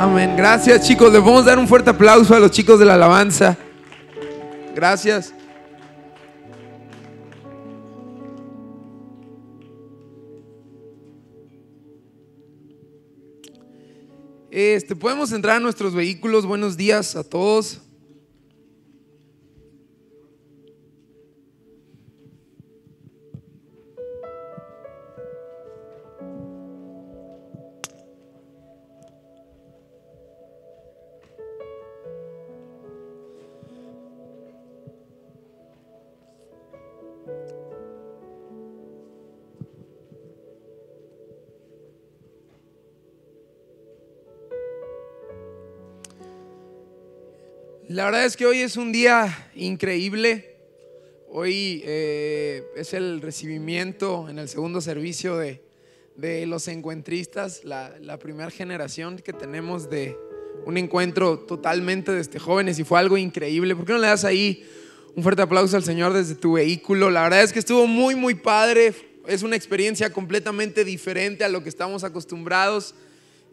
Amén. Gracias chicos. Le podemos dar un fuerte aplauso a los chicos de la alabanza. Gracias. Este, podemos entrar a nuestros vehículos. Buenos días a todos. La verdad es que hoy es un día increíble. Hoy eh, es el recibimiento en el segundo servicio de, de los encuentristas, la, la, primera generación que tenemos de un encuentro totalmente desde jóvenes y fue algo increíble. ¿Por qué no le das ahí un fuerte aplauso al Señor desde tu vehículo? La verdad es que estuvo muy, muy padre. Es una experiencia completamente diferente a lo que estamos acostumbrados.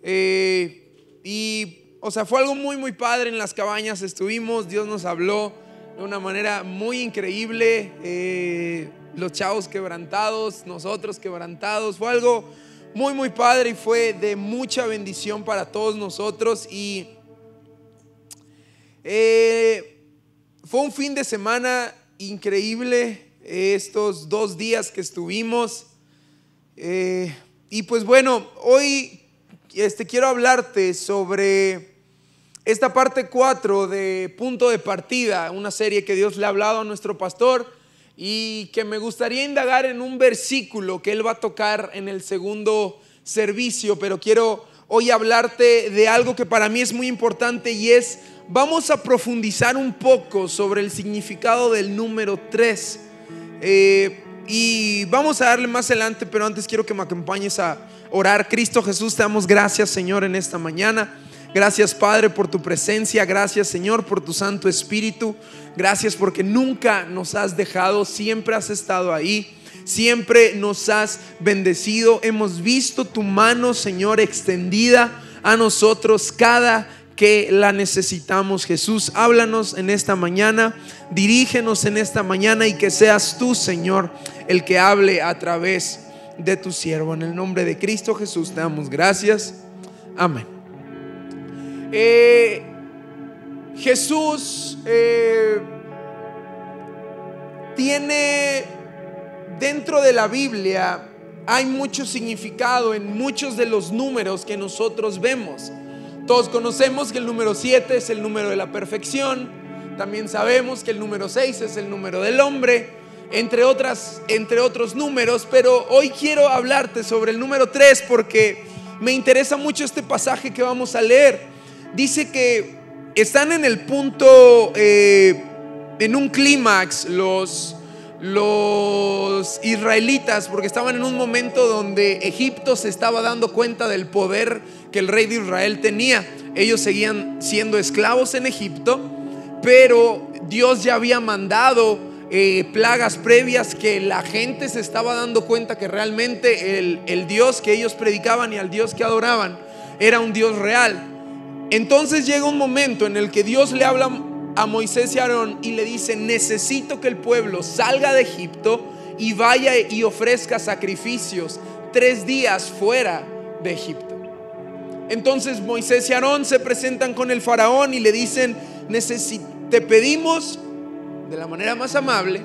Eh, y o sea, fue algo muy, muy padre en las cabañas. Estuvimos, Dios nos habló de una manera muy increíble. Eh, los chavos quebrantados, nosotros quebrantados. Fue algo muy, muy padre y fue de mucha bendición para todos nosotros. Y eh, fue un fin de semana increíble, estos dos días que estuvimos. Eh, y pues bueno, hoy este, quiero hablarte sobre esta parte 4 de Punto de Partida, una serie que Dios le ha hablado a nuestro pastor y que me gustaría indagar en un versículo que él va a tocar en el segundo servicio, pero quiero hoy hablarte de algo que para mí es muy importante y es, vamos a profundizar un poco sobre el significado del número 3. Eh, y vamos a darle más adelante, pero antes quiero que me acompañes a orar. Cristo Jesús, te damos gracias Señor en esta mañana. Gracias Padre por tu presencia, gracias Señor por tu Santo Espíritu, gracias porque nunca nos has dejado, siempre has estado ahí, siempre nos has bendecido, hemos visto tu mano Señor extendida a nosotros cada que la necesitamos. Jesús, háblanos en esta mañana, dirígenos en esta mañana y que seas tú Señor el que hable a través de tu siervo. En el nombre de Cristo Jesús te damos gracias. Amén. Eh, Jesús eh, tiene dentro de la Biblia, hay mucho significado en muchos de los números que nosotros vemos. Todos conocemos que el número 7 es el número de la perfección. También sabemos que el número 6 es el número del hombre, entre, otras, entre otros números. Pero hoy quiero hablarte sobre el número 3 porque me interesa mucho este pasaje que vamos a leer dice que están en el punto, eh, en un clímax, los, los israelitas, porque estaban en un momento donde Egipto se estaba dando cuenta del poder que el rey de Israel tenía. Ellos seguían siendo esclavos en Egipto, pero Dios ya había mandado eh, plagas previas que la gente se estaba dando cuenta que realmente el, el Dios que ellos predicaban y al Dios que adoraban era un Dios real. Entonces llega un momento en el que Dios le habla a Moisés y Aarón y le dice, necesito que el pueblo salga de Egipto y vaya y ofrezca sacrificios tres días fuera de Egipto. Entonces Moisés y Aarón se presentan con el faraón y le dicen, te pedimos de la manera más amable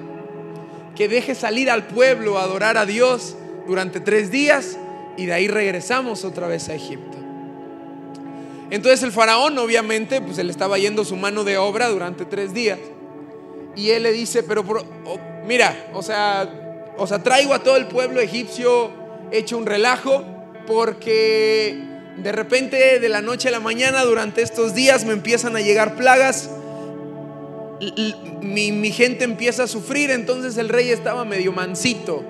que deje salir al pueblo a adorar a Dios durante tres días y de ahí regresamos otra vez a Egipto. Entonces el faraón obviamente pues él estaba yendo su mano de obra durante tres días. Y él le dice, pero mira, o sea, o sea, traigo a todo el pueblo egipcio hecho un relajo porque de repente de la noche a la mañana durante estos días me empiezan a llegar plagas. Mi, mi gente empieza a sufrir, entonces el rey estaba medio mansito.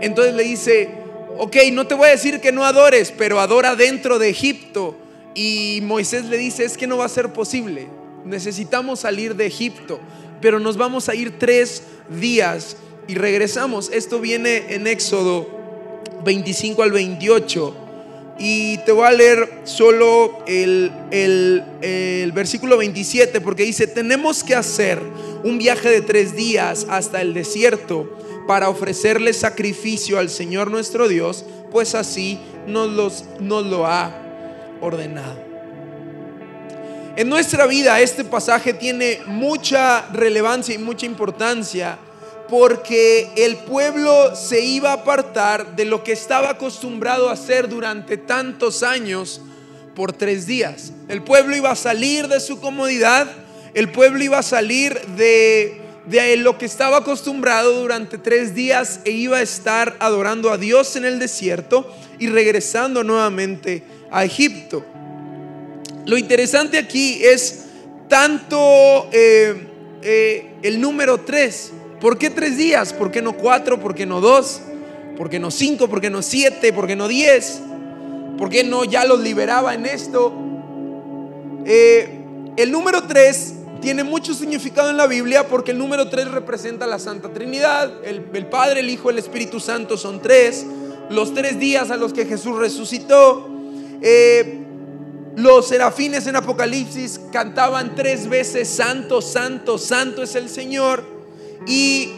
Entonces le dice, ok, no te voy a decir que no adores, pero adora dentro de Egipto y Moisés le dice, es que no va a ser posible. Necesitamos salir de Egipto, pero nos vamos a ir tres días y regresamos. Esto viene en Éxodo 25 al 28. Y te voy a leer solo el, el, versículo 27 porque dice, tenemos que hacer un viaje de tres días hasta el desierto para ofrecerle sacrificio al Señor nuestro Dios, pues así nos, los, nos lo ha ordenado. En nuestra vida este pasaje tiene mucha relevancia y mucha importancia porque el pueblo se iba a apartar de lo que estaba acostumbrado a hacer durante tantos años por tres días. El pueblo iba a salir de su comodidad, el pueblo iba a salir de, de lo que estaba acostumbrado durante tres días e iba a estar adorando a Dios en el desierto y regresando nuevamente a Egipto. Lo interesante aquí es tanto eh, eh, el número tres ¿Por qué tres días? ¿Por qué no cuatro? ¿Por qué no dos? ¿Por qué no cinco? ¿Por qué no siete? ¿Por qué no diez? ¿Por qué no ya los liberaba en esto? Eh, el número tres tiene mucho significado en la Biblia porque el número tres representa la Santa Trinidad. El, Padre, el Hijo, el Espíritu Santo son tres. Los tres días a los que Jesús resucitó. Eh, los serafines en Apocalipsis cantaban tres veces, Santo, Santo, Santo es el Señor. Y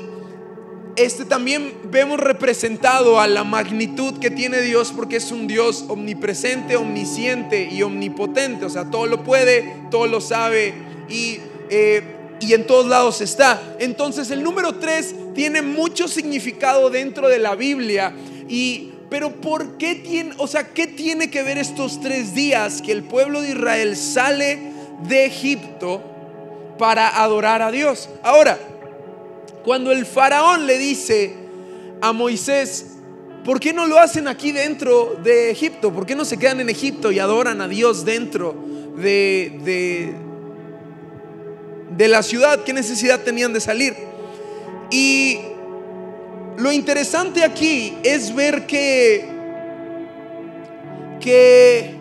este también vemos representado a la magnitud que tiene Dios porque es un Dios omnipresente, omnisciente y omnipotente. O sea, todo lo puede, todo lo sabe y, eh, y en todos lados está. Entonces el número 3 tiene mucho significado dentro de la Biblia. Y, pero ¿por qué tiene, o sea, qué tiene que ver estos tres días que el pueblo de Israel sale de Egipto para adorar a Dios? Ahora, cuando el faraón le dice a Moisés, ¿por qué no lo hacen aquí dentro de Egipto? ¿Por qué no se quedan en Egipto y adoran a Dios dentro de, de, de la ciudad? ¿Qué necesidad tenían de salir? Y lo interesante aquí es ver que, que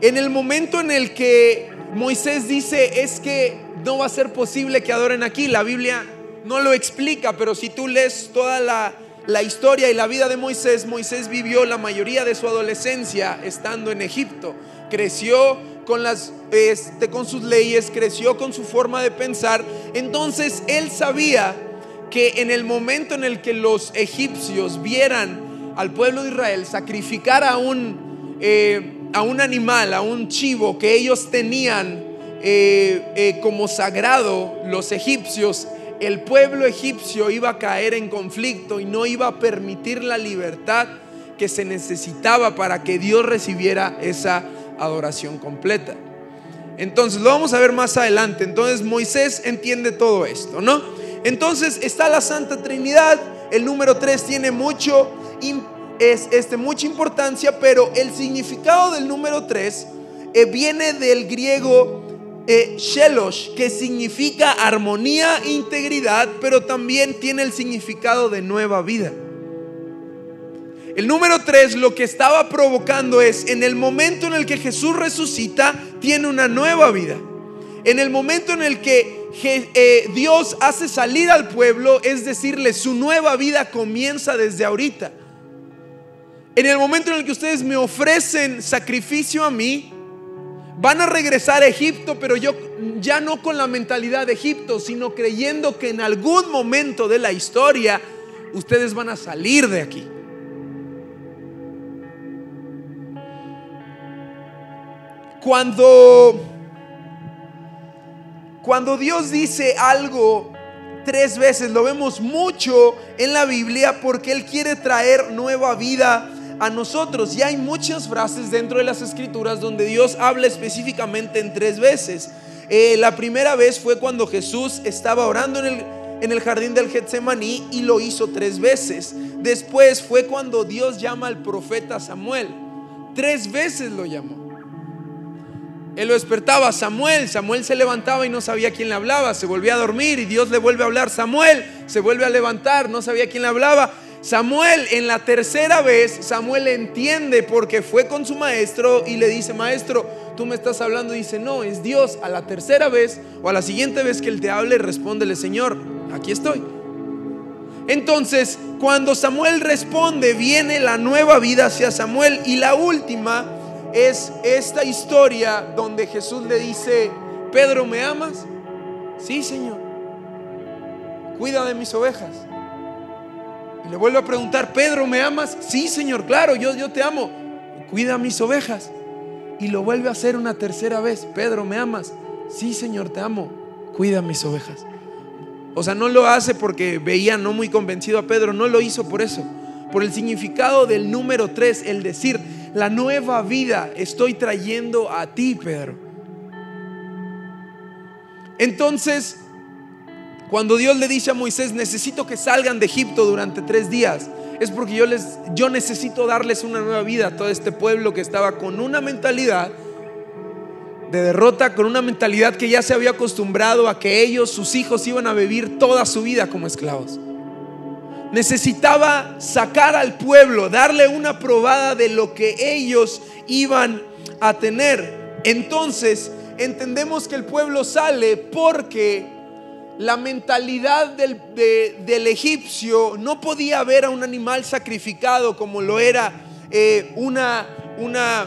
en el momento en el que Moisés dice es que no va a ser posible que adoren aquí, la Biblia no lo explica, pero si tú lees toda la, historia y la vida de Moisés, Moisés vivió la mayoría de su adolescencia estando en Egipto. Creció con, las, este, con sus leyes, creció con su forma de pensar. Entonces él sabía que en el momento en el que los egipcios vieran al pueblo de Israel sacrificar a un, eh, a un animal, a un chivo que ellos tenían eh, eh, como sagrado, los egipcios, el pueblo egipcio iba a caer en conflicto y no iba a permitir la libertad que se necesitaba para que Dios recibiera esa adoración completa. Entonces, lo vamos a ver más adelante. Entonces, Moisés entiende todo esto, ¿no? Entonces, está la Santa Trinidad. El número 3 tiene mucho, es, este, mucha importancia, pero el significado del número 3 eh, viene del griego eh, shelosh, que significa armonía e integridad, pero también tiene el significado de nueva vida. El número 3 lo que estaba provocando es, en el momento en el que Jesús resucita, tiene una nueva vida. En el momento en el que Dios hace salir al pueblo, es decirle, su nueva vida comienza desde ahorita. En el momento en el que ustedes me ofrecen sacrificio a mí, Van a regresar a Egipto, pero yo ya no con la mentalidad de Egipto, sino creyendo que en algún momento de la historia ustedes van a salir de aquí. Cuando cuando Dios dice algo tres veces, lo vemos mucho en la Biblia porque Él quiere traer nueva vida a nosotros. Y hay muchas frases dentro de las escrituras donde Dios habla específicamente en tres veces. Eh, la primera vez fue cuando Jesús estaba orando en el, en el jardín del Getsemaní y lo hizo tres veces. Después fue cuando Dios llama al profeta Samuel. Tres veces lo llamó. Él lo despertaba, Samuel, Samuel se levantaba y no sabía quién le hablaba, se volvía a dormir y Dios le vuelve a hablar, Samuel se vuelve a levantar, no sabía quién le hablaba Samuel en la tercera vez, Samuel entiende porque fue con su maestro y le dice, maestro, tú me estás hablando. Dice, no, es Dios. A la tercera vez o a la siguiente vez que él te hable, respóndele, Señor, aquí estoy. Entonces, cuando Samuel responde, viene la nueva vida hacia Samuel. Y la última es esta historia donde Jesús le dice, Pedro, ¿me amas? Sí, Señor. Cuida de mis ovejas. Y le vuelvo a preguntar, Pedro, ¿me amas? Sí, Señor, claro, yo, yo te amo. Cuida mis ovejas. Y lo vuelve a hacer una tercera vez. Pedro, ¿me amas? Sí, Señor, te amo. Cuida mis ovejas. O sea, no lo hace porque veía no muy convencido a Pedro, no lo hizo por eso. Por el significado del número tres, el decir, la nueva vida estoy trayendo a ti, Pedro. Entonces, cuando Dios le dice a Moisés, necesito que salgan de Egipto durante tres días, es porque yo, les, yo necesito darles una nueva vida a todo este pueblo que estaba con una mentalidad de derrota, con una mentalidad que ya se había acostumbrado a que ellos, sus hijos, iban a vivir toda su vida como esclavos. Necesitaba sacar al pueblo, darle una probada de lo que ellos iban a tener. Entonces, entendemos que el pueblo sale porque la mentalidad del, del, egipcio no podía ver a un animal sacrificado como lo era eh, una, una,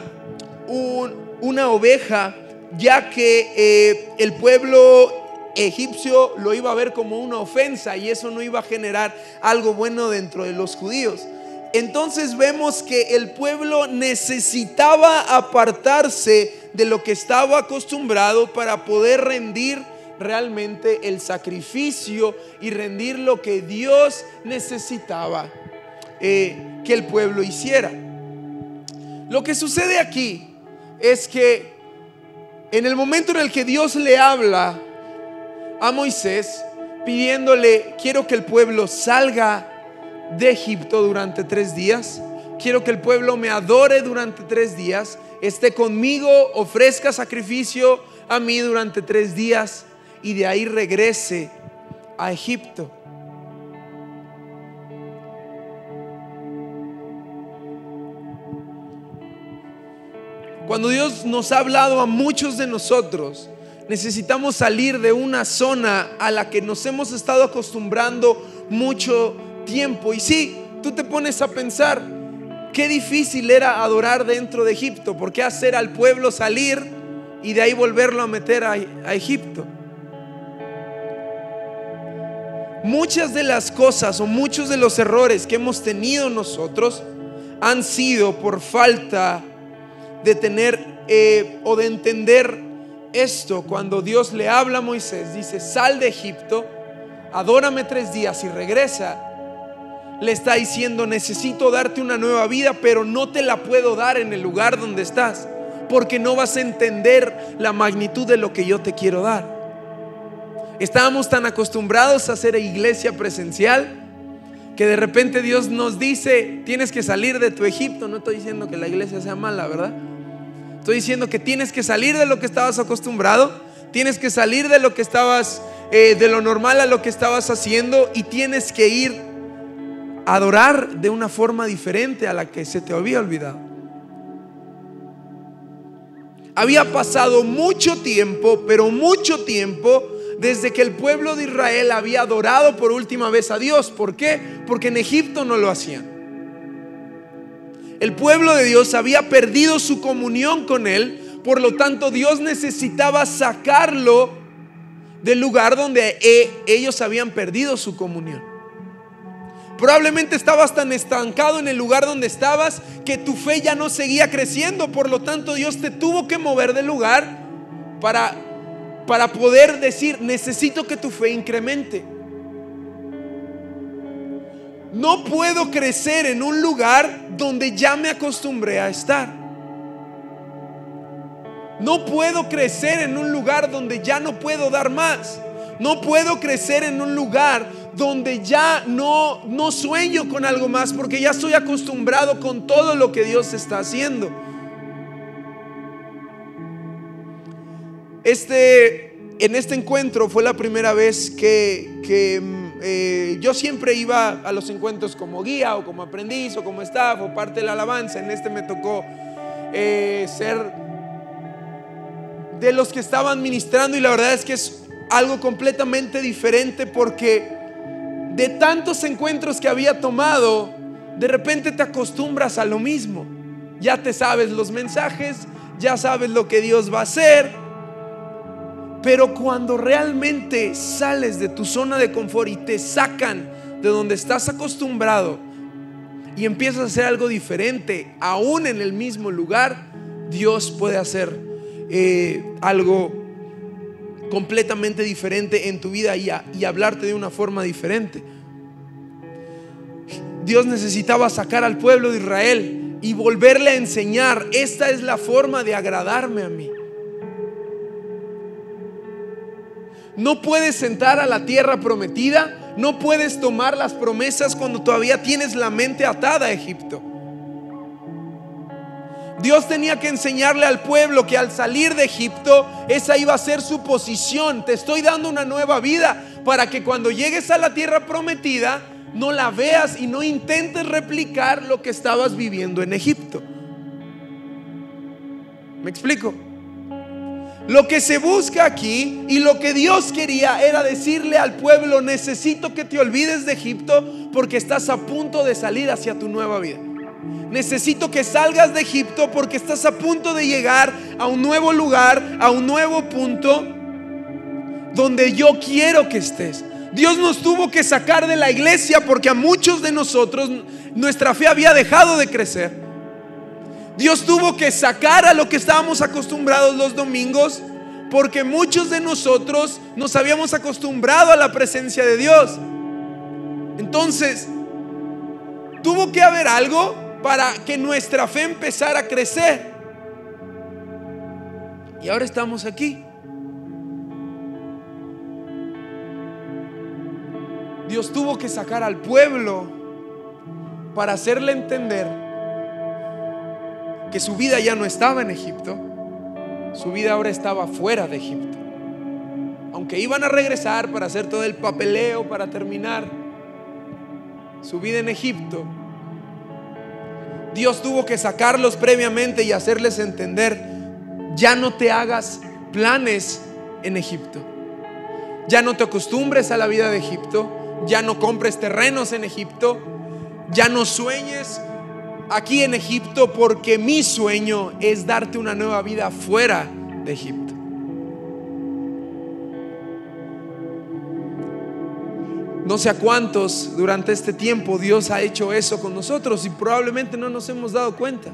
una oveja, ya que eh, el pueblo egipcio lo iba a ver como una ofensa y eso no iba a generar algo bueno dentro de los judíos. Entonces vemos que el pueblo necesitaba apartarse de lo que estaba acostumbrado para poder rendir realmente el sacrificio y rendir lo que Dios necesitaba eh, que el pueblo hiciera. Lo que sucede aquí es que en el momento en el que Dios le habla a Moisés pidiéndole, quiero que el pueblo salga de Egipto durante tres días, quiero que el pueblo me adore durante tres días, esté conmigo, ofrezca sacrificio a mí durante tres días y de ahí regrese a Egipto. Cuando Dios nos ha hablado a muchos de nosotros, necesitamos salir de una zona a la que nos hemos estado acostumbrando mucho tiempo. Y sí, tú te pones a pensar, qué difícil era adorar dentro de Egipto, porque hacer al pueblo salir y de ahí volverlo a meter a, a Egipto. Muchas de las cosas o muchos de los errores que hemos tenido nosotros han sido por falta de tener eh, o de entender esto. Cuando Dios le habla a Moisés, dice, sal de Egipto, adórame tres días y regresa. Le está diciendo, necesito darte una nueva vida, pero no te la puedo dar en el lugar donde estás, porque no vas a entender la magnitud de lo que yo te quiero dar. Estábamos tan acostumbrados a hacer iglesia presencial que de repente Dios nos dice, tienes que salir de tu Egipto. No estoy diciendo que la iglesia sea mala, ¿verdad? Estoy diciendo que tienes que salir de lo que estabas acostumbrado, tienes que salir de lo que estabas, eh, de lo normal a lo que estabas haciendo y tienes que ir a adorar de una forma diferente a la que se te había olvidado. Había pasado mucho tiempo, pero mucho tiempo desde que el pueblo de Israel había adorado por última vez a Dios. ¿Por qué? Porque en Egipto no lo hacían. El pueblo de Dios había perdido su comunión con Él, por lo tanto Dios necesitaba sacarlo del lugar donde e, ellos habían perdido su comunión. Probablemente estabas tan estancado en el lugar donde estabas que tu fe ya no seguía creciendo, por lo tanto Dios te tuvo que mover del lugar para para poder decir, necesito que tu fe incremente. No puedo crecer en un lugar donde ya me acostumbré a estar. No puedo crecer en un lugar donde ya no puedo dar más. No puedo crecer en un lugar donde ya no, no sueño con algo más porque ya estoy acostumbrado con todo lo que Dios está haciendo. Este, en este encuentro fue la primera vez que, mm, eh, yo siempre iba a los encuentros como guía o como aprendiz o como staff o parte de la alabanza. En este me tocó eh, ser de los que estaban ministrando y la verdad es que es algo completamente diferente porque de tantos encuentros que había tomado, de repente te acostumbras a lo mismo. Ya te sabes los mensajes, ya sabes lo que Dios va a hacer. Pero cuando realmente sales de tu zona de confort y te sacan de donde estás acostumbrado y empiezas a hacer algo diferente, aún en el mismo lugar, Dios puede hacer eh, algo completamente diferente en tu vida y, y hablarte de una forma diferente. Dios necesitaba sacar al pueblo de Israel y volverle a enseñar, esta es la forma de agradarme a mí. No puedes entrar a la tierra prometida, no puedes tomar las promesas cuando todavía tienes la mente atada a Egipto. Dios tenía que enseñarle al pueblo que al salir de Egipto, esa iba a ser su posición. Te estoy dando una nueva vida para que cuando llegues a la tierra prometida, no la veas y no intentes replicar lo que estabas viviendo en Egipto. ¿Me explico? Lo que se busca aquí y lo que Dios quería era decirle al pueblo, necesito que te olvides de Egipto porque estás a punto de salir hacia tu nueva vida. Necesito que salgas de Egipto porque estás a punto de llegar a un nuevo lugar, a un nuevo punto donde yo quiero que estés. Dios nos tuvo que sacar de la iglesia porque a muchos de nosotros nuestra fe había dejado de crecer. Dios tuvo que sacar a lo que estábamos acostumbrados los domingos porque muchos de nosotros nos habíamos acostumbrado a la presencia de Dios. Entonces, tuvo que haber algo para que nuestra fe empezara a crecer. Y ahora estamos aquí. Dios tuvo que sacar al pueblo para hacerle entender que su vida ya no estaba en Egipto, su vida ahora estaba fuera de Egipto. Aunque iban a regresar para hacer todo el papeleo, para terminar su vida en Egipto, Dios tuvo que sacarlos previamente y hacerles entender, ya no te hagas planes en Egipto, ya no te acostumbres a la vida de Egipto, ya no compres terrenos en Egipto, ya no sueñes aquí en Egipto porque mi sueño es darte una nueva vida fuera de Egipto. No sé a cuántos durante este tiempo Dios ha hecho eso con nosotros y probablemente no nos hemos dado cuenta.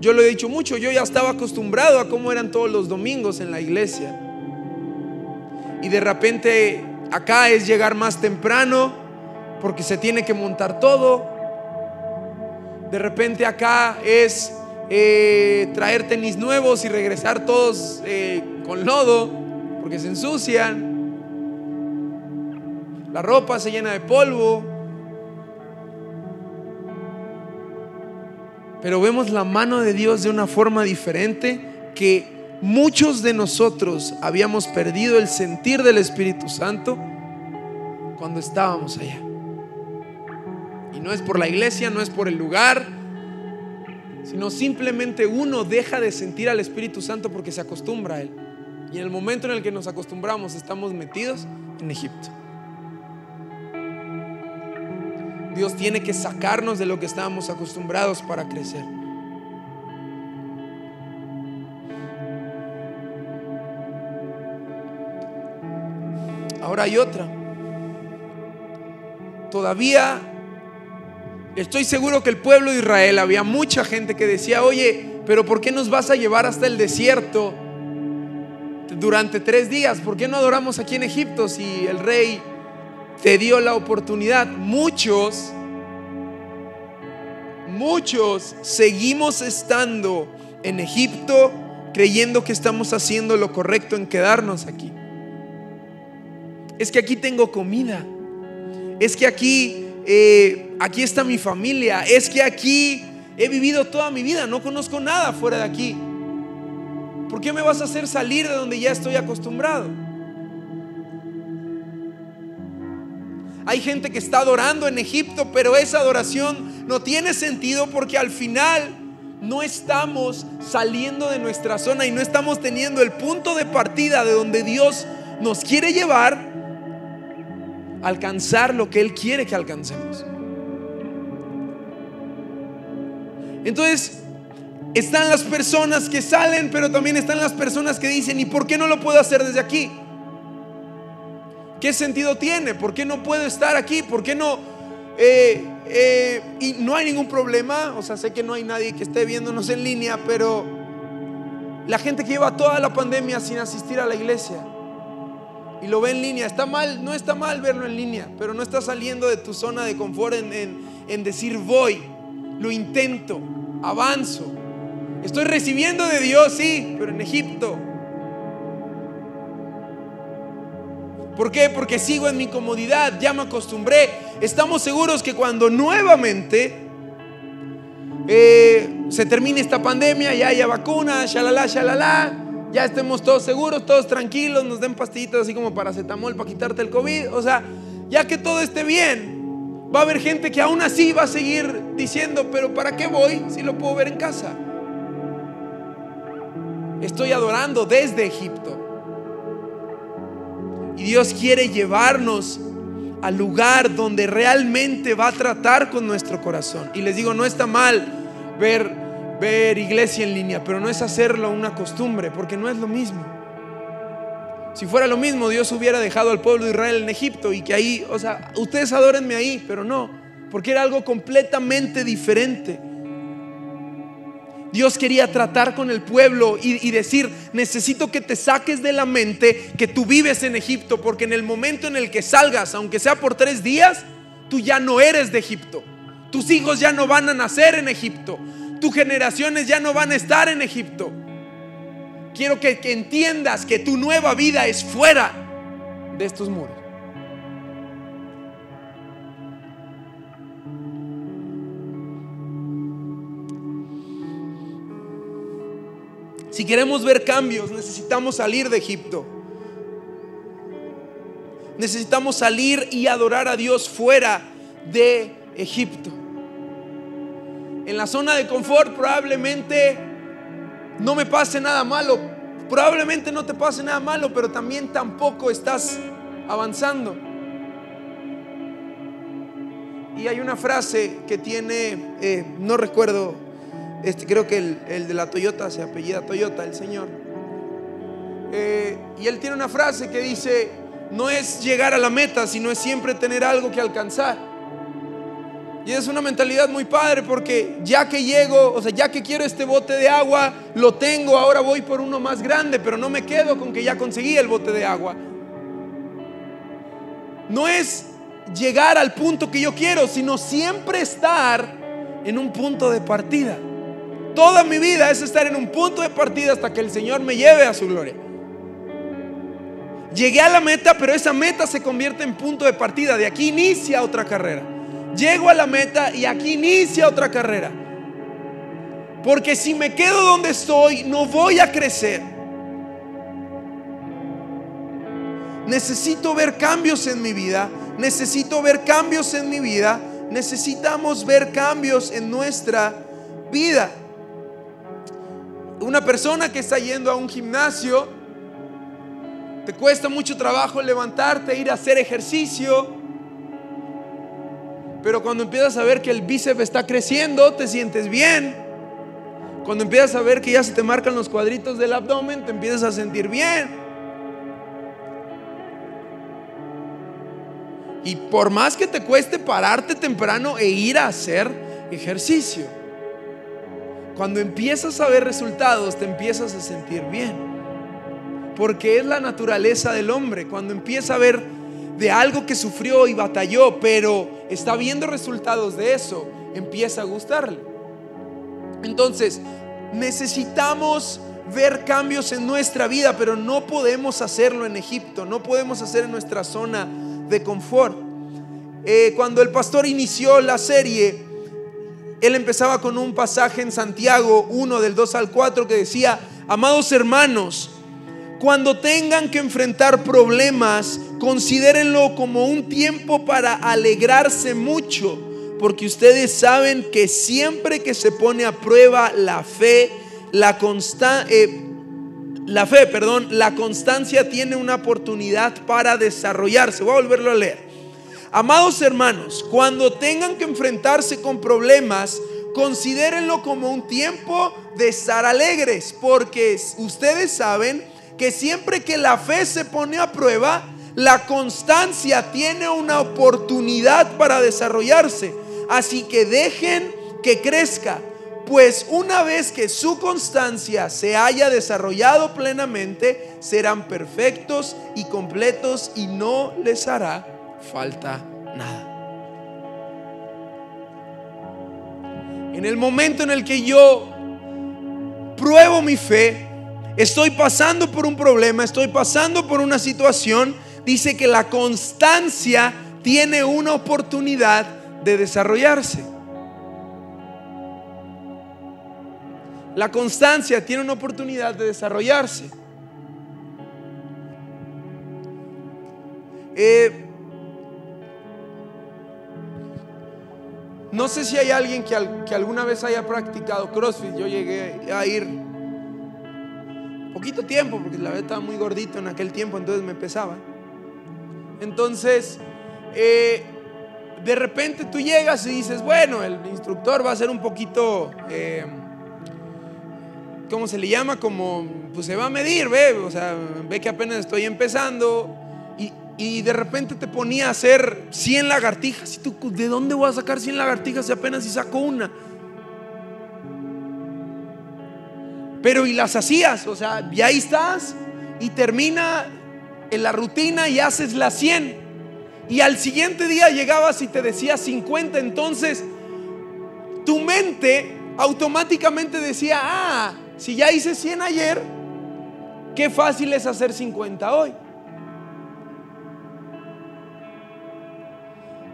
Yo lo he dicho mucho, yo ya estaba acostumbrado a cómo eran todos los domingos en la iglesia. Y de repente acá es llegar más temprano porque se tiene que montar todo, de repente acá es eh, traer tenis nuevos y regresar todos eh, con lodo porque se ensucian. La ropa se llena de polvo. Pero vemos la mano de Dios de una forma diferente que muchos de nosotros habíamos perdido el sentir del Espíritu Santo cuando estábamos allá. Y no es por la iglesia, no es por el lugar, sino simplemente uno deja de sentir al Espíritu Santo porque se acostumbra a Él. Y en el momento en el que nos acostumbramos estamos metidos en Egipto. Dios tiene que sacarnos de lo que estábamos acostumbrados para crecer. Ahora hay otra. Todavía Estoy seguro que el pueblo de Israel había mucha gente que decía, oye, pero ¿por qué nos vas a llevar hasta el desierto durante tres días? ¿Por qué no adoramos aquí en Egipto si el rey te dio la oportunidad? Muchos, muchos seguimos estando en Egipto creyendo que estamos haciendo lo correcto en quedarnos aquí. Es que aquí tengo comida. Es que aquí eh, aquí está mi familia, es que aquí he vivido toda mi vida, no conozco nada fuera de aquí. ¿Por qué me vas a hacer salir de donde ya estoy acostumbrado? Hay gente que está adorando en Egipto, pero esa adoración no tiene sentido porque al final no estamos saliendo de nuestra zona y no estamos teniendo el punto de partida de donde Dios nos quiere llevar alcanzar lo que Él quiere que alcancemos. Entonces, están las personas que salen, pero también están las personas que dicen, ¿y por qué no lo puedo hacer desde aquí? ¿Qué sentido tiene? ¿Por qué no puedo estar aquí? ¿Por qué no? Eh, eh, y no hay ningún problema, o sea, sé que no hay nadie que esté viéndonos en línea, pero la gente que lleva toda la pandemia sin asistir a la iglesia y lo ve en línea, está mal, no está mal verlo en línea, pero no está saliendo de tu zona de confort en, en decir voy, lo intento, avanzo. Estoy recibiendo de Dios, sí, pero en Egipto. ¿Por qué? Porque sigo en mi comodidad, ya me acostumbré. Estamos seguros que cuando nuevamente eh, se termine esta pandemia, ya haya vacuna, shalala, shalala, ya estemos todos seguros, todos tranquilos, nos den pastillitas así como paracetamol para quitarte el COVID. O sea, ya que todo esté bien, va a haber gente que aún así va a seguir diciendo, pero ¿para qué voy si lo puedo ver en casa? Estoy adorando desde Egipto. Y Dios quiere llevarnos al lugar donde realmente va a tratar con nuestro corazón. Y les digo, no está mal ver, ver iglesia en línea, pero no es hacerlo una costumbre, porque no es lo mismo. Si fuera lo mismo, Dios hubiera dejado al pueblo de Israel en Egipto y que ahí, o sea, ustedes adórenme ahí, pero no, porque era algo completamente diferente. Dios quería tratar con el pueblo y, decir, necesito que te saques de la mente que tú vives en Egipto, porque en el momento en el que salgas, aunque sea por tres días, tú ya no eres de Egipto. Tus hijos ya no van a nacer en Egipto. Tus generaciones ya no van a estar en Egipto. Quiero que entiendas que tu nueva vida es fuera de estos muros. Si queremos ver cambios, necesitamos salir de Egipto. Necesitamos salir y adorar a Dios fuera de Egipto. En la zona de confort probablemente no me pase nada malo. Probablemente no te pase nada malo, pero también tampoco estás avanzando. Y hay una frase que tiene, eh, no recuerdo este, creo que el, de la Toyota se apellida Toyota, el señor. Eh, y él tiene una frase que dice, no es llegar a la meta, sino es siempre tener algo que alcanzar. Y es una mentalidad muy padre porque ya que llego, o sea, ya que quiero este bote de agua, lo tengo, ahora voy por uno más grande, pero no me quedo con que ya conseguí el bote de agua. No es llegar al punto que yo quiero, sino siempre estar en un punto de partida. Toda mi vida es estar en un punto de partida hasta que el Señor me lleve a su gloria. Llegué a la meta, pero esa meta se convierte en punto de partida. De aquí inicia otra carrera. Llego a la meta y aquí inicia otra carrera. Porque si me quedo donde estoy, no voy a crecer. Necesito ver cambios en mi vida. Necesito ver cambios en mi vida. Necesitamos ver cambios en nuestra vida una persona que está yendo a un gimnasio, te cuesta mucho trabajo levantarte, ir a hacer ejercicio, pero cuando empiezas a ver que el bíceps está creciendo, te sientes bien. Cuando empiezas a ver que ya se te marcan los cuadritos del abdomen, te empiezas a sentir bien. Y por más que te cueste pararte temprano e ir a hacer ejercicio. Cuando empiezas a ver resultados, te empiezas a sentir bien. Porque es la naturaleza del hombre. Cuando empieza a ver de algo que sufrió y batalló, pero está viendo resultados de eso, empieza a gustarle. Entonces, necesitamos ver cambios en nuestra vida, pero no podemos hacerlo en Egipto, no podemos hacer en nuestra zona de confort. Eh, cuando el pastor inició la serie, él empezaba con un pasaje en Santiago 1 del 2 al 4 que decía, amados hermanos, cuando tengan que enfrentar problemas, considérenlo como un tiempo para alegrarse mucho, porque ustedes saben que siempre que se pone a prueba la fe, la eh, la fe, perdón, la constancia tiene una oportunidad para desarrollarse. Voy a volverlo a leer. Amados hermanos, cuando tengan que enfrentarse con problemas, considérenlo como un tiempo de estar alegres, porque ustedes saben que siempre que la fe se pone a prueba, la constancia tiene una oportunidad para desarrollarse. Así que dejen que crezca, pues una vez que su constancia se haya desarrollado plenamente, serán perfectos y completos y no les hará falta nada. En el momento en el que yo pruebo mi fe, estoy pasando por un problema, estoy pasando por una situación, dice que la constancia tiene una oportunidad de desarrollarse. La constancia tiene una oportunidad de desarrollarse. Eh, no sé si hay alguien que, que, alguna vez haya practicado CrossFit. Yo llegué a ir poquito tiempo, porque la verdad estaba muy gordito en aquel tiempo, entonces me pesaba. Entonces, eh, de repente tú llegas y dices, bueno, el instructor va a ser un poquito, eh, ¿cómo se le llama? Como, pues se va a medir, ve, o sea, ve que apenas estoy empezando. Y, y de repente te ponía a hacer 100 lagartijas. ¿Y tú, de dónde voy a sacar 100 lagartijas si apenas si saco una? Pero y las hacías, o sea, y ahí estás y termina en la rutina y haces las 100. Y al siguiente día llegabas y te decía 50, entonces tu mente automáticamente decía, ah, si ya hice 100 ayer, qué fácil es hacer 50 hoy.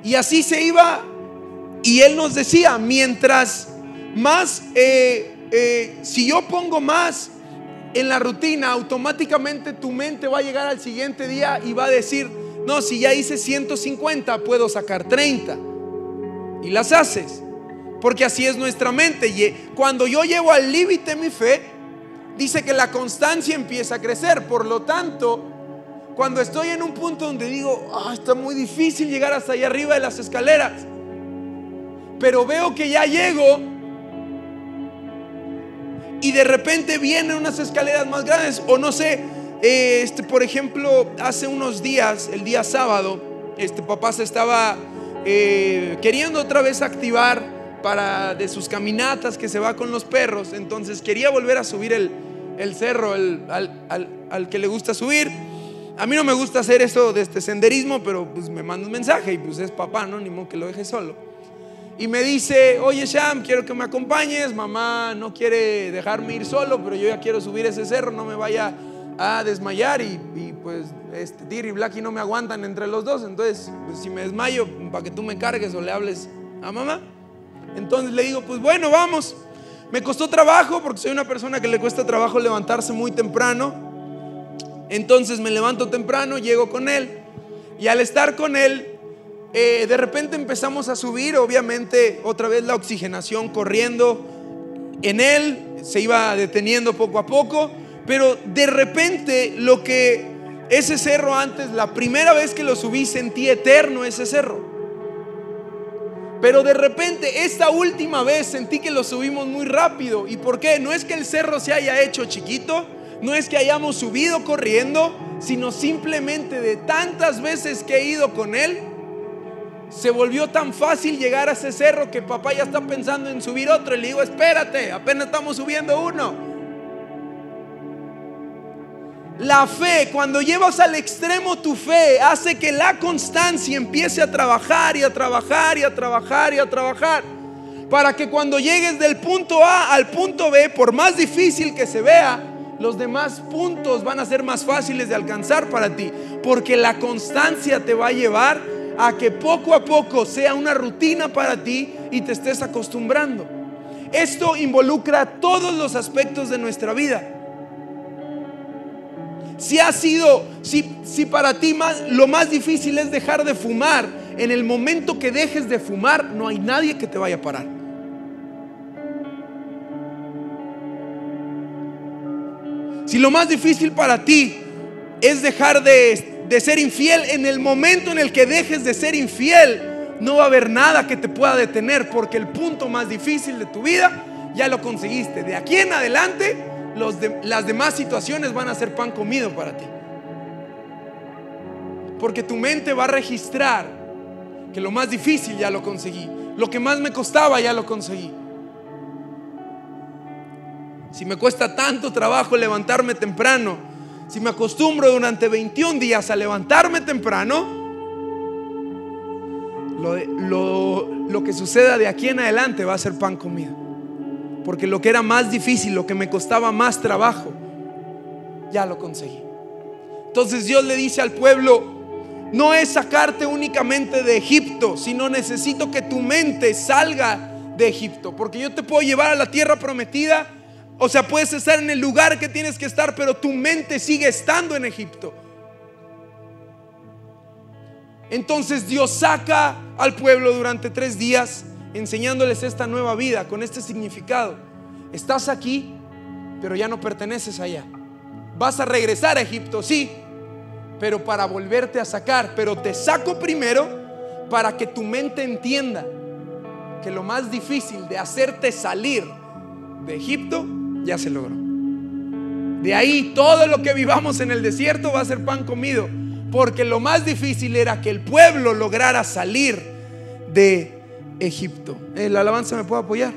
Y así se iba. Y él nos decía, mientras más, eh, eh, si yo pongo más en la rutina, automáticamente tu mente va a llegar al siguiente día y va a decir, no, si ya hice 150, puedo sacar 30. Y las haces. Porque así es nuestra mente. Y cuando yo llevo al límite mi fe, dice que la constancia empieza a crecer. Por lo tanto, cuando estoy en un punto donde digo, ah, está muy difícil llegar hasta allá arriba de las escaleras, pero veo que ya llego y de repente vienen unas escaleras más grandes, o no sé, eh, este, por ejemplo, hace unos días, el día sábado, este papá se estaba eh, queriendo otra vez activar para de sus caminatas que se va con los perros, entonces quería volver a subir el, cerro al, al que le gusta subir. A mí no me gusta hacer eso de este senderismo, pero pues me manda un mensaje y pues es papá, ¿no? Ni modo que lo deje solo. Y me dice, oye Sham, quiero que me acompañes, mamá no quiere dejarme ir solo, pero yo ya quiero subir ese cerro, no me vaya a desmayar y, pues este, y Blacky no me aguantan entre los dos, entonces pues, si me desmayo, para que tú me cargues o le hables a mamá. Entonces le digo, pues bueno, vamos. Me costó trabajo porque soy una persona que le cuesta trabajo levantarse muy temprano. Entonces me levanto temprano, llego con él y al estar con él, eh, de repente empezamos a subir, obviamente otra vez la oxigenación corriendo en él, se iba deteniendo poco a poco, pero de repente lo que ese cerro antes, la primera vez que lo subí sentí eterno ese cerro. Pero de repente esta última vez sentí que lo subimos muy rápido. ¿Y por qué? No es que el cerro se haya hecho chiquito, no es que hayamos subido corriendo, sino simplemente de tantas veces que he ido con Él, se volvió tan fácil llegar a ese cerro que papá ya está pensando en subir otro. Y le digo, espérate, apenas estamos subiendo uno. La fe, cuando llevas al extremo tu fe, hace que la constancia empiece a trabajar y a trabajar y a trabajar y a trabajar. Para que cuando llegues del punto A al punto B, por más difícil que se vea, los demás puntos van a ser más fáciles de alcanzar para ti, porque la constancia te va a llevar a que poco a poco sea una rutina para ti y te estés acostumbrando. Esto involucra todos los aspectos de nuestra vida. Si ha sido, si, si para ti más, lo más difícil es dejar de fumar, en el momento que dejes de fumar, no hay nadie que te vaya a parar. Si lo más difícil para ti es dejar de, de ser infiel, en el momento en el que dejes de ser infiel, no va a haber nada que te pueda detener, porque el punto más difícil de tu vida ya lo conseguiste. De aquí en adelante, las demás situaciones van a ser pan comido para ti. Porque tu mente va a registrar que lo más difícil ya lo conseguí. Lo que más me costaba ya lo conseguí. Si me cuesta tanto trabajo levantarme temprano, si me acostumbro durante 21 días a levantarme temprano, lo, lo, que suceda de aquí en adelante va a ser pan comido. Porque lo que era más difícil, lo que me costaba más trabajo, ya lo conseguí. Entonces Dios le dice al pueblo, no es sacarte únicamente de Egipto, sino necesito que tu mente salga de Egipto. Porque yo te puedo llevar a la tierra prometida, o sea, puedes estar en el lugar que tienes que estar, pero tu mente sigue estando en Egipto. Entonces Dios saca al pueblo durante tres días enseñándoles esta nueva vida con este significado. Estás aquí, pero ya no perteneces allá. Vas a regresar a Egipto, sí, pero para volverte a sacar. Pero te saco primero para que tu mente entienda que lo más difícil de hacerte salir de Egipto ya se logró. De ahí todo lo que vivamos en el desierto va a ser pan comido. Porque lo más difícil era que el pueblo lograra salir de Egipto. ¿El alabanza me puede apoyar?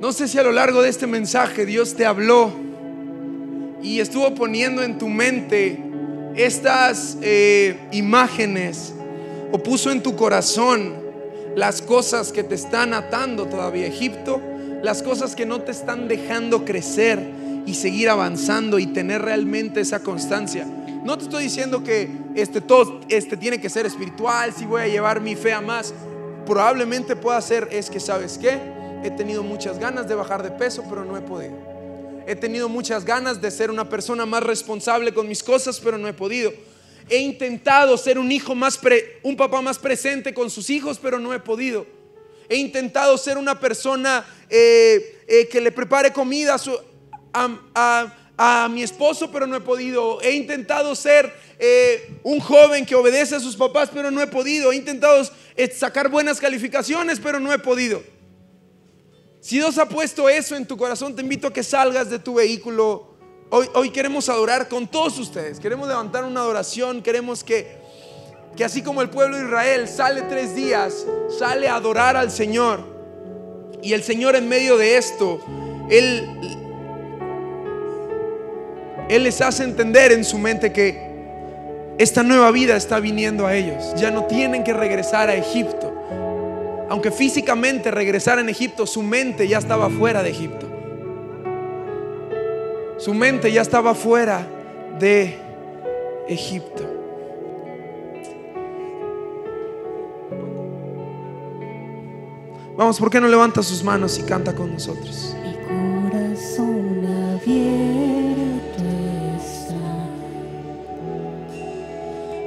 No sé si a lo largo de este mensaje Dios te habló y estuvo poniendo en tu mente estas eh, imágenes o puso en tu corazón las cosas que te están atando todavía Egipto, las cosas que no te están dejando crecer y seguir avanzando y tener realmente esa constancia. No te estoy diciendo que este, todo este tiene que ser espiritual, si voy a llevar mi fe a más. Probablemente pueda ser, es que, ¿sabes qué? He tenido muchas ganas de bajar de peso, pero no he podido. He tenido muchas ganas de ser una persona más responsable con mis cosas, pero no he podido. He intentado ser un hijo más, un papá más presente con sus hijos, pero no he podido. He intentado ser una persona eh, eh, que le prepare comida a mi esposo, pero no he podido. He intentado ser eh, un joven que obedece a sus papás, pero no he podido. He intentado sacar buenas calificaciones, pero no he podido. Si Dios ha puesto eso en tu corazón, te invito a que salgas de tu vehículo. Hoy, hoy queremos adorar con todos ustedes. Queremos levantar una adoración. Queremos que, que así como el pueblo de Israel sale tres días, sale a adorar al Señor. Y el Señor en medio de esto, Él él les hace entender en su mente que esta nueva vida está viniendo a ellos. Ya no tienen que regresar a Egipto. Aunque físicamente regresar en Egipto, su mente ya estaba fuera de Egipto. Su mente ya estaba fuera de Egipto. Vamos, ¿por qué no levanta sus manos y canta con nosotros? Mi corazón abierto.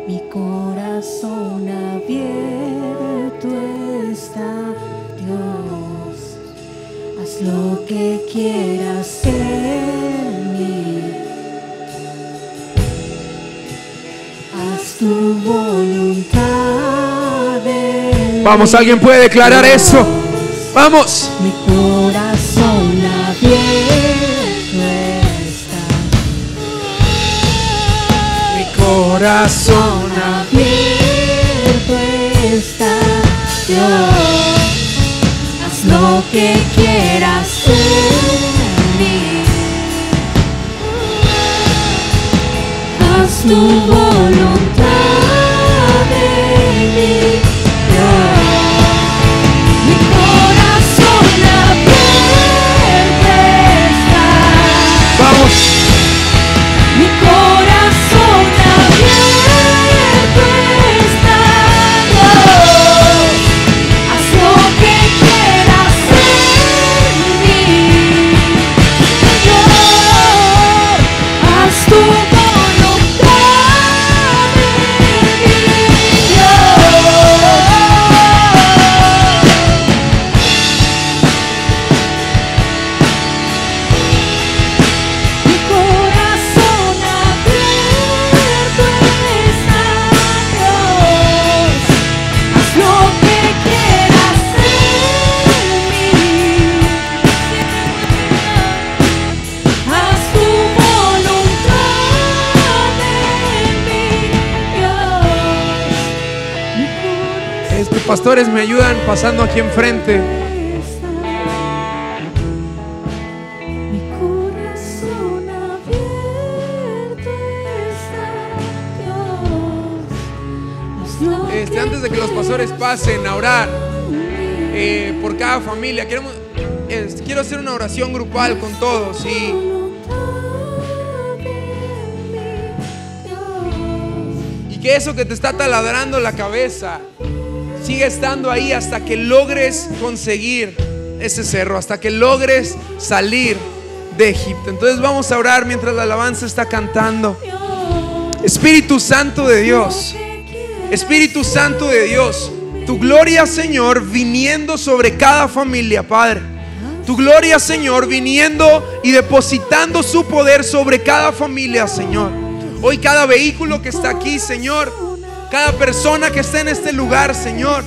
mi corazón Dios. Haz lo que quieras en mí. Haz tu voluntad. Vamos, alguien puede declarar eso. Vamos. Mi corazón abierto. corazón que quieras en. Haz tu voluntad me ayudan pasando aquí enfrente. Este, antes de que los pastores pasen a orar eh, por cada familia, queremos, quiero hacer una oración grupal con todos. Y que eso que te está taladrando la cabeza siga estando ahí hasta que logres conseguir ese cerro, hasta que logres salir de Egipto. Entonces vamos a orar mientras la alabanza está cantando. Espíritu Santo de Dios, Espíritu Santo de Dios, tu gloria Señor viniendo sobre cada familia, Padre. Tu gloria Señor viniendo y depositando su poder sobre cada familia, Señor. Hoy cada vehículo que está aquí, Señor, cada persona que está en este lugar, Señor,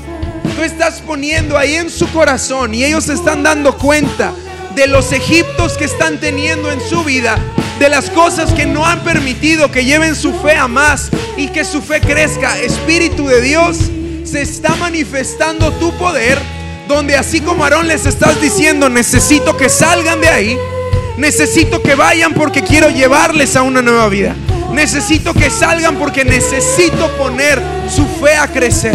tú estás poniendo ahí en su corazón y ellos se están dando cuenta de los egiptos que están teniendo en su vida, de las cosas que no han permitido que lleven su fe a más y que su fe crezca. Espíritu de Dios, se está manifestando tu poder, donde así como Aarón les estás diciendo, necesito que salgan de ahí, necesito que vayan porque quiero llevarles a una nueva vida. Necesito que salgan porque necesito poner su fe a crecer.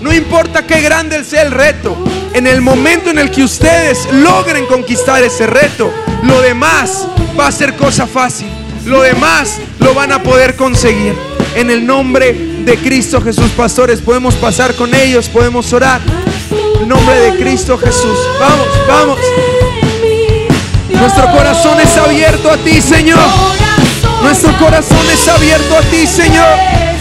No importa qué grande sea el reto, en el momento en el que ustedes logren conquistar ese reto, lo demás va a ser cosa fácil. Lo demás lo van a poder conseguir. En el nombre de Cristo Jesús, pastores, podemos pasar con ellos, podemos orar. En nombre de Cristo Jesús. Vamos, vamos. Nuestro corazón es abierto a ti, Señor. Nuestro corazón es abierto a ti, Señor.